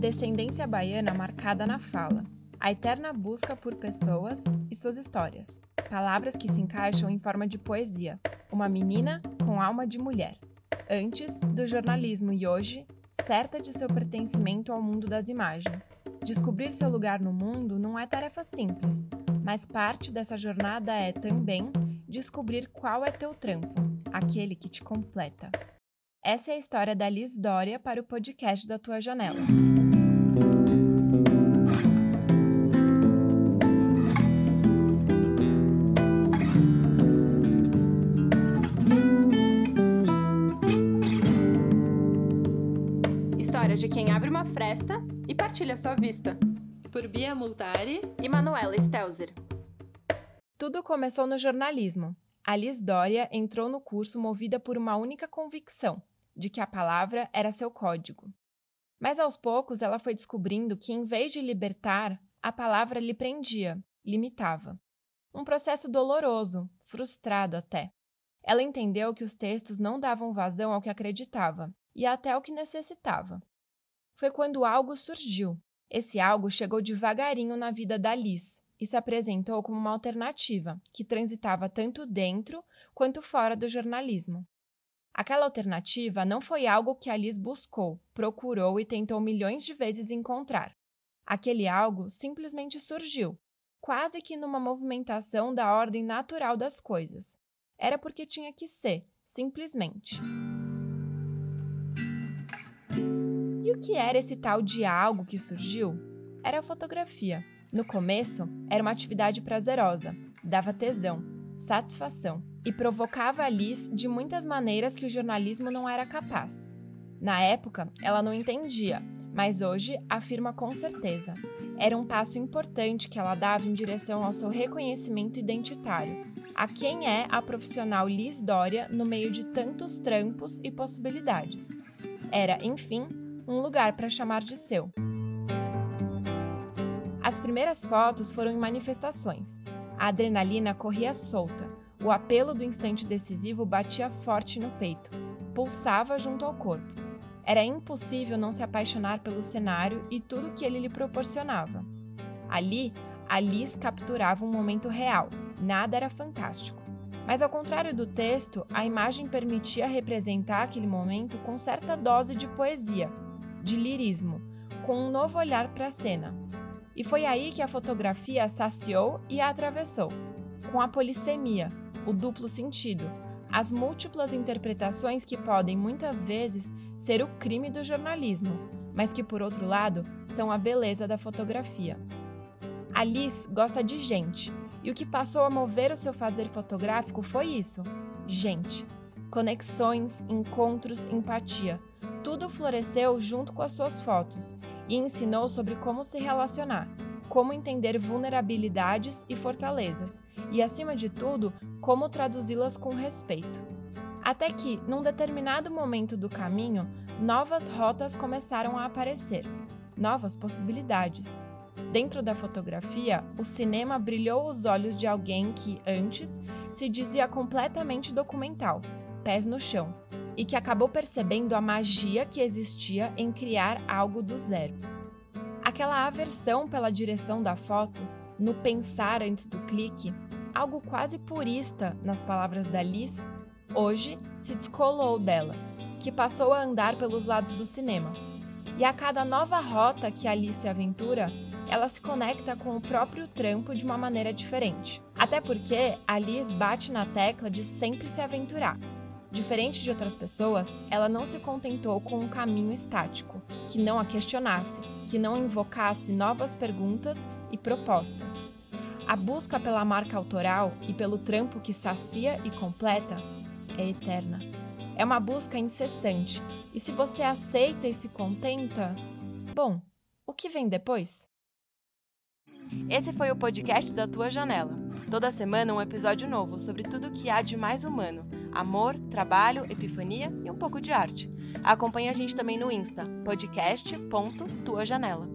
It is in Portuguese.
descendência baiana marcada na fala, a eterna busca por pessoas e suas histórias, palavras que se encaixam em forma de poesia, uma menina com alma de mulher. Antes do jornalismo e hoje, certa de seu pertencimento ao mundo das imagens. Descobrir seu lugar no mundo não é tarefa simples, mas parte dessa jornada é também descobrir qual é teu trampo, aquele que te completa. Essa é a história da Liz Dória para o podcast da tua janela. História de quem abre uma fresta e partilha sua vista. Por Bia Multari e Manuela Stelzer. Tudo começou no jornalismo. A Liz Dória entrou no curso movida por uma única convicção, de que a palavra era seu código. Mas aos poucos ela foi descobrindo que, em vez de libertar, a palavra lhe prendia, limitava. Um processo doloroso, frustrado até. Ela entendeu que os textos não davam vazão ao que acreditava e até ao que necessitava. Foi quando algo surgiu. Esse algo chegou devagarinho na vida da Liz, e se apresentou como uma alternativa que transitava tanto dentro quanto fora do jornalismo. Aquela alternativa não foi algo que Alice buscou, procurou e tentou milhões de vezes encontrar. Aquele algo simplesmente surgiu, quase que numa movimentação da ordem natural das coisas. Era porque tinha que ser, simplesmente. E o que era esse tal de algo que surgiu? Era a fotografia. No começo, era uma atividade prazerosa, dava tesão, satisfação e provocava a Liz de muitas maneiras que o jornalismo não era capaz. Na época, ela não entendia, mas hoje afirma com certeza. Era um passo importante que ela dava em direção ao seu reconhecimento identitário. A quem é a profissional Liz Dória no meio de tantos trampos e possibilidades. Era, enfim, um lugar para chamar de seu. As primeiras fotos foram em manifestações. A adrenalina corria solta, o apelo do instante decisivo batia forte no peito, pulsava junto ao corpo. Era impossível não se apaixonar pelo cenário e tudo que ele lhe proporcionava. Ali, Alice capturava um momento real, nada era fantástico. Mas ao contrário do texto, a imagem permitia representar aquele momento com certa dose de poesia, de lirismo, com um novo olhar para a cena. E foi aí que a fotografia saciou e a atravessou, com a polissemia, o duplo sentido, as múltiplas interpretações que podem muitas vezes ser o crime do jornalismo, mas que por outro lado são a beleza da fotografia. Alice gosta de gente, e o que passou a mover o seu fazer fotográfico foi isso: gente. Conexões, encontros, empatia. Tudo floresceu junto com as suas fotos e ensinou sobre como se relacionar, como entender vulnerabilidades e fortalezas, e, acima de tudo, como traduzi-las com respeito. Até que, num determinado momento do caminho, novas rotas começaram a aparecer, novas possibilidades. Dentro da fotografia, o cinema brilhou os olhos de alguém que, antes, se dizia completamente documental, pés no chão, e que acabou percebendo a magia que existia em criar algo do zero. Aquela aversão pela direção da foto, no pensar antes do clique, algo quase purista nas palavras da Liz, hoje se descolou dela, que passou a andar pelos lados do cinema. E a cada nova rota que Alice se aventura, ela se conecta com o próprio trampo de uma maneira diferente. Até porque Alice bate na tecla de sempre se aventurar. Diferente de outras pessoas, ela não se contentou com um caminho estático, que não a questionasse, que não invocasse novas perguntas e propostas. A busca pela marca autoral e pelo trampo que sacia e completa é eterna. É uma busca incessante, e se você aceita e se contenta, bom, o que vem depois? Esse foi o podcast da Tua Janela. Toda semana um episódio novo sobre tudo o que há de mais humano: amor, trabalho, epifania e um pouco de arte. Acompanhe a gente também no Insta, podcast.tuajanela.